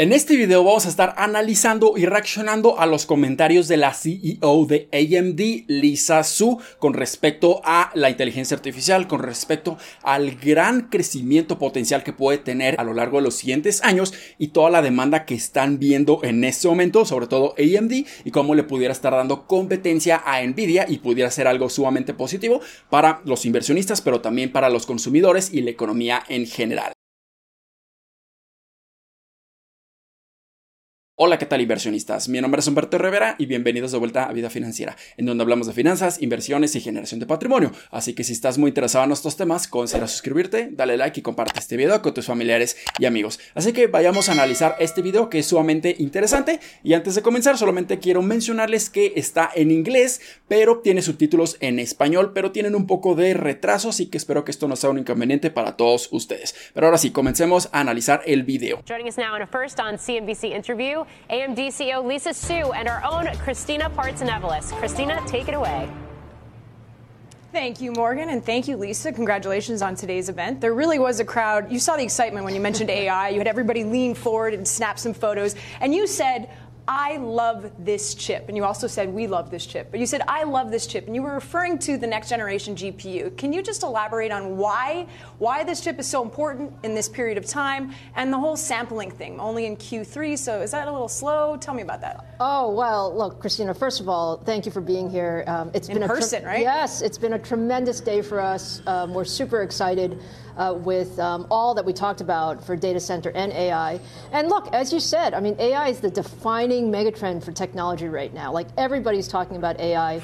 En este video vamos a estar analizando y reaccionando a los comentarios de la CEO de AMD, Lisa Su, con respecto a la inteligencia artificial, con respecto al gran crecimiento potencial que puede tener a lo largo de los siguientes años y toda la demanda que están viendo en este momento, sobre todo AMD, y cómo le pudiera estar dando competencia a Nvidia y pudiera ser algo sumamente positivo para los inversionistas, pero también para los consumidores y la economía en general. Hola, ¿qué tal inversionistas? Mi nombre es Humberto Rivera y bienvenidos de vuelta a Vida Financiera, en donde hablamos de finanzas, inversiones y generación de patrimonio. Así que si estás muy interesado en estos temas, considera suscribirte, dale like y comparte este video con tus familiares y amigos. Así que vayamos a analizar este video que es sumamente interesante y antes de comenzar solamente quiero mencionarles que está en inglés, pero tiene subtítulos en español, pero tienen un poco de retraso, así que espero que esto no sea un inconveniente para todos ustedes. Pero ahora sí, comencemos a analizar el video. Joining us now in a first on CNBC interview. AMD CEO Lisa Su and our own Christina Partsinevelis. Christina, take it away. Thank you, Morgan, and thank you, Lisa. Congratulations on today's event. There really was a crowd. You saw the excitement when you mentioned AI. You had everybody lean forward and snap some photos, and you said, I love this chip. And you also said, we love this chip. But you said, I love this chip. And you were referring to the next generation GPU. Can you just elaborate on why, why this chip is so important in this period of time and the whole sampling thing, only in Q3? So is that a little slow? Tell me about that. Oh, well, look, Christina, first of all, thank you for being here. Um, it's in been person, a right? Yes, it's been a tremendous day for us. Um, we're super excited uh, with um, all that we talked about for data center and AI. And look, as you said, I mean, AI is the defining megatrend for technology right now. Like everybody's talking about AI.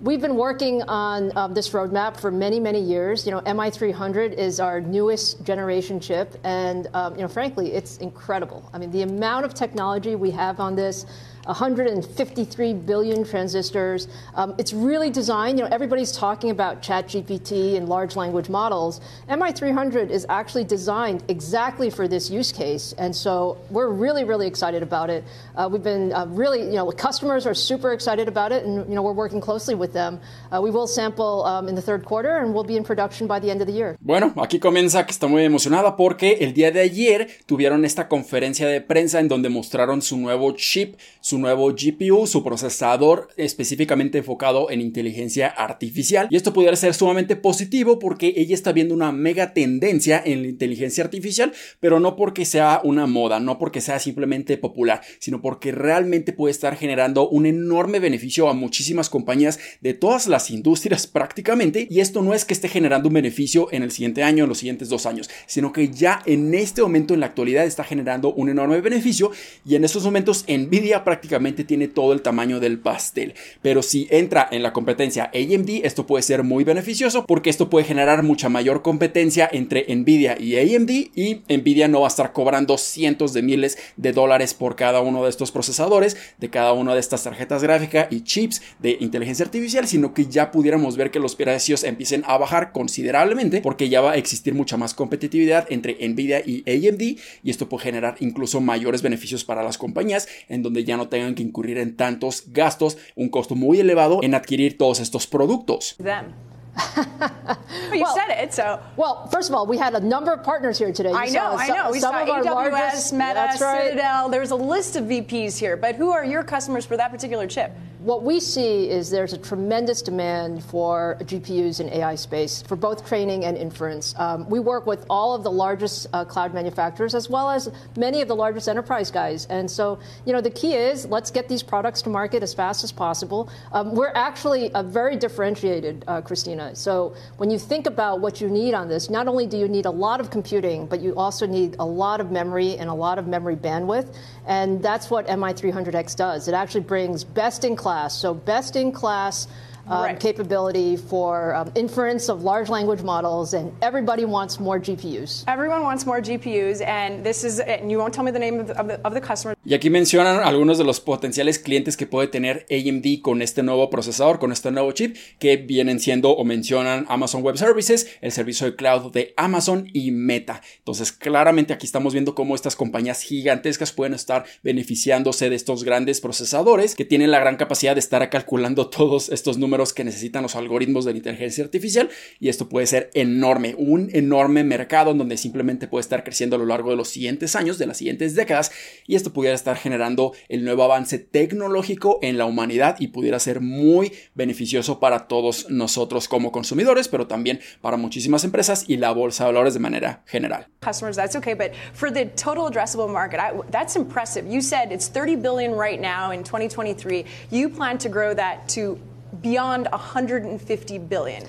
We've been working on um, this roadmap for many, many years. You know, MI300 is our newest generation chip, and um, you know, frankly, it's incredible. I mean, the amount of technology we have on this. 153 billion transistors. Um, it's really designed, you know, everybody's talking about ChatGPT and large language models. MI300 is actually designed exactly for this use case. And so we're really, really excited about it. Uh, we've been uh, really, you know, the customers are super excited about it, and, you know, we're working closely with them. Uh, we will sample um, in the third quarter, and we'll be in production by the end of the year. Bueno, aquí comienza que está muy emocionada porque el día de ayer tuvieron esta conferencia de prensa en donde mostraron su nuevo chip, su su nuevo GPU, su procesador específicamente enfocado en inteligencia artificial. Y esto pudiera ser sumamente positivo porque ella está viendo una mega tendencia en la inteligencia artificial, pero no porque sea una moda, no porque sea simplemente popular, sino porque realmente puede estar generando un enorme beneficio a muchísimas compañías de todas las industrias prácticamente. Y esto no es que esté generando un beneficio en el siguiente año, en los siguientes dos años, sino que ya en este momento, en la actualidad, está generando un enorme beneficio. Y en estos momentos, Nvidia prácticamente tiene todo el tamaño del pastel. Pero si entra en la competencia AMD, esto puede ser muy beneficioso porque esto puede generar mucha mayor competencia entre Nvidia y AMD y Nvidia no va a estar cobrando cientos de miles de dólares por cada uno de estos procesadores, de cada una de estas tarjetas gráficas y chips de inteligencia artificial, sino que ya pudiéramos ver que los precios empiecen a bajar considerablemente porque ya va a existir mucha más competitividad entre Nvidia y AMD y esto puede generar incluso mayores beneficios para las compañías en donde ya no tengan que incurrir en tantos gastos, un costo muy elevado en adquirir todos estos productos. Them. well, you said it, so. Well, first of all, we had a number of partners here today. You I know, I know. We some saw of our AWS, largest, Meta, that's right. Citadel. There's a list of VPs here, but who are your customers for that particular chip? What we see is there's a tremendous demand for GPUs in AI space for both training and inference. Um, we work with all of the largest uh, cloud manufacturers as well as many of the largest enterprise guys. And so, you know, the key is let's get these products to market as fast as possible. Um, we're actually uh, very differentiated, uh, Christina. So when you think about what you need on this, not only do you need a lot of computing, but you also need a lot of memory and a lot of memory bandwidth. And that's what MI300X does. It actually brings best in class. So, best in class um, right. capability for um, inference of large language models, and everybody wants more GPUs. Everyone wants more GPUs, and this is, and you won't tell me the name of the, of the, of the customer. Y aquí mencionan algunos de los potenciales clientes que puede tener AMD con este nuevo procesador, con este nuevo chip, que vienen siendo o mencionan Amazon Web Services, el servicio de cloud de Amazon y Meta. Entonces, claramente aquí estamos viendo cómo estas compañías gigantescas pueden estar beneficiándose de estos grandes procesadores que tienen la gran capacidad de estar calculando todos estos números números que necesitan los algoritmos de la inteligencia artificial y esto puede ser enorme, un enorme mercado en donde simplemente puede estar creciendo a lo largo de los siguientes años, de las siguientes décadas y esto pudiera estar generando el nuevo avance tecnológico en la humanidad y pudiera ser muy beneficioso para todos nosotros como consumidores, pero también para muchísimas empresas y la bolsa de valores de manera general. Customers, that's okay, but for the total addressable market, I, that's impressive. You said it's 30 billion right now in 2023. You plan to grow that to beyond 150 billion.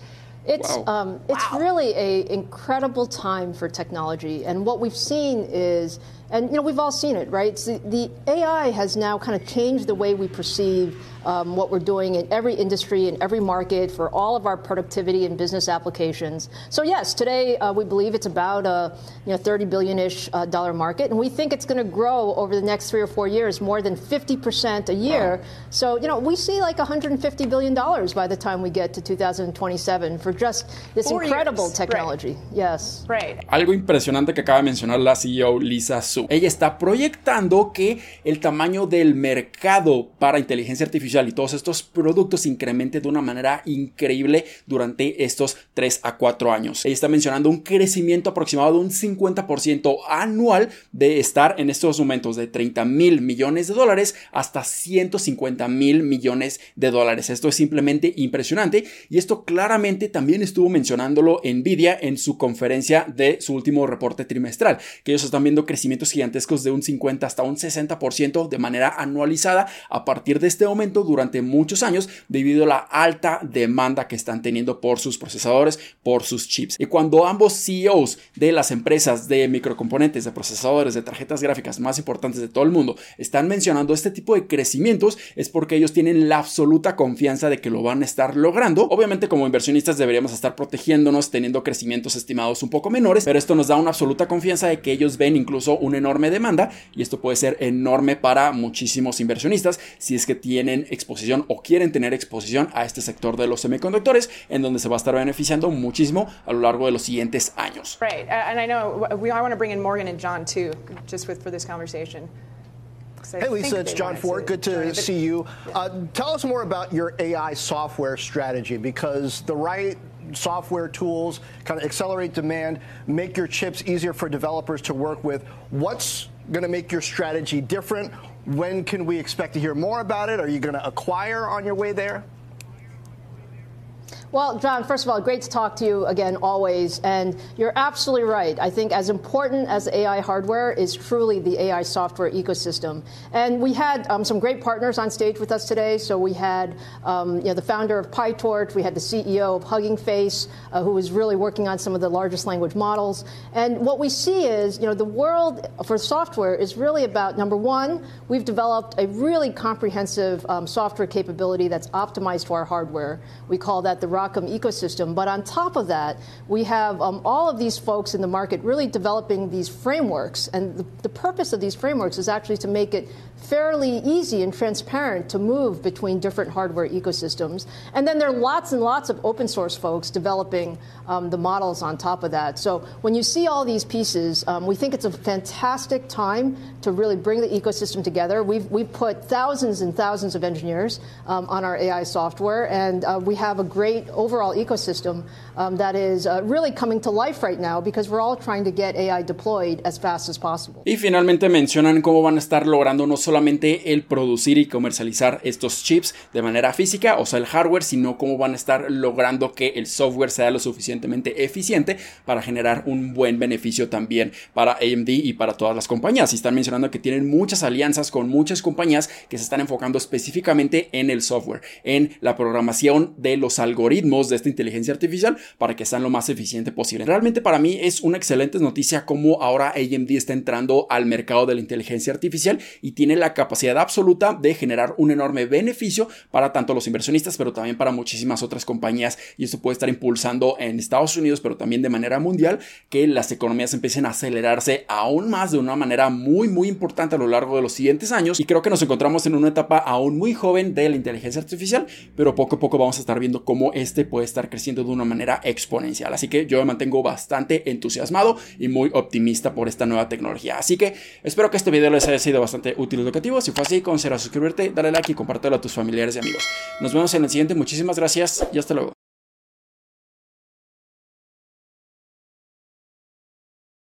It's, wow. um, it's wow. really an incredible time for technology. And what we've seen is and you know we've all seen it, right? So the AI has now kind of changed the way we perceive um, what we're doing in every industry, in every market, for all of our productivity and business applications. So yes, today uh, we believe it's about a you know 30 billion-ish uh, dollar market, and we think it's going to grow over the next three or four years more than 50 percent a year. Wow. So you know we see like 150 billion dollars by the time we get to 2027 for just this four incredible years. technology. Right. Yes. Right. Algo impresionante que acaba de mencionar la CEO Lisa Ella está proyectando que el tamaño del mercado para inteligencia artificial y todos estos productos incremente de una manera increíble durante estos 3 a 4 años. Ella está mencionando un crecimiento aproximado de un 50% anual de estar en estos momentos de 30 mil millones de dólares hasta 150 mil millones de dólares. Esto es simplemente impresionante y esto claramente también estuvo mencionándolo Nvidia en su conferencia de su último reporte trimestral, que ellos están viendo crecimientos gigantescos de un 50 hasta un 60% de manera anualizada a partir de este momento durante muchos años debido a la alta demanda que están teniendo por sus procesadores, por sus chips. Y cuando ambos CEOs de las empresas de microcomponentes, de procesadores, de tarjetas gráficas más importantes de todo el mundo están mencionando este tipo de crecimientos, es porque ellos tienen la absoluta confianza de que lo van a estar logrando. Obviamente como inversionistas deberíamos estar protegiéndonos teniendo crecimientos estimados un poco menores, pero esto nos da una absoluta confianza de que ellos ven incluso una enorme demanda y esto puede ser enorme para muchísimos inversionistas si es que tienen exposición o quieren tener exposición a este sector de los semiconductores, en donde se va a estar beneficiando muchísimo a lo largo de los siguientes años. Right, uh, and I know we, I want to bring in Morgan and John too, just with, for this conversation. Hey, Lisa, it's John Ford. Good to see you. Uh, tell us more about your AI software strategy because the right software tools kind of accelerate demand, make your chips easier for developers to work with. What's going to make your strategy different? When can we expect to hear more about it? Are you going to acquire on your way there? Well, John, first of all, great to talk to you again, always. And you're absolutely right. I think as important as AI hardware is truly the AI software ecosystem. And we had um, some great partners on stage with us today. So we had um, you know, the founder of PyTorch, we had the CEO of Hugging Face, uh, who was really working on some of the largest language models. And what we see is, you know, the world for software is really about number one, we've developed a really comprehensive um, software capability that's optimized for our hardware. We call that the ROCm ecosystem. But on top of that, we have um, all of these folks in the market really developing these frameworks. And the, the purpose of these frameworks is actually to make it fairly easy and transparent to move between different hardware ecosystems. And then there are lots and lots of open source folks developing um, the models on top of that. So when you see all these pieces, um, we think it's a fantastic time to really bring the ecosystem together. We've, we've put thousands and thousands of engineers um, on our AI software, and uh, we have a great overall ecosystem um, that is uh, really coming to life right now because we're all trying to get AI deployed as fast as possible. Y finalmente mencionan cómo van a estar logrando no solamente el producir y comercializar estos chips de manera física, o sea, el hardware, sino cómo van a estar logrando que el software sea lo suficientemente eficiente para generar un buen beneficio también para AMD y para todas las compañías. Y están mencionando que tienen muchas alianzas con muchas compañías que se están enfocando específicamente en el software, en la programación de los algoritmos de esta inteligencia artificial para que sean lo más eficiente posible. Realmente para mí es una excelente noticia cómo ahora AMD está entrando al mercado de la inteligencia artificial y tiene la capacidad absoluta de generar un enorme beneficio para tanto los inversionistas, pero también para muchísimas otras compañías y esto puede estar impulsando en Estados Unidos, pero también de manera mundial, que las economías empiecen a acelerarse aún más de una manera muy, muy importante a lo largo de los siguientes años y creo que nos encontramos en una etapa aún muy joven de la inteligencia artificial, pero poco a poco vamos a estar viendo cómo este puede estar creciendo de una manera exponencial. Así que yo me mantengo bastante entusiasmado y muy optimista por esta nueva tecnología. Así que espero que este video les haya sido bastante útil y educativo. Si fue así, considera suscribirte, dale like y compártelo a tus familiares y amigos. Nos vemos en el siguiente. Muchísimas gracias y hasta luego.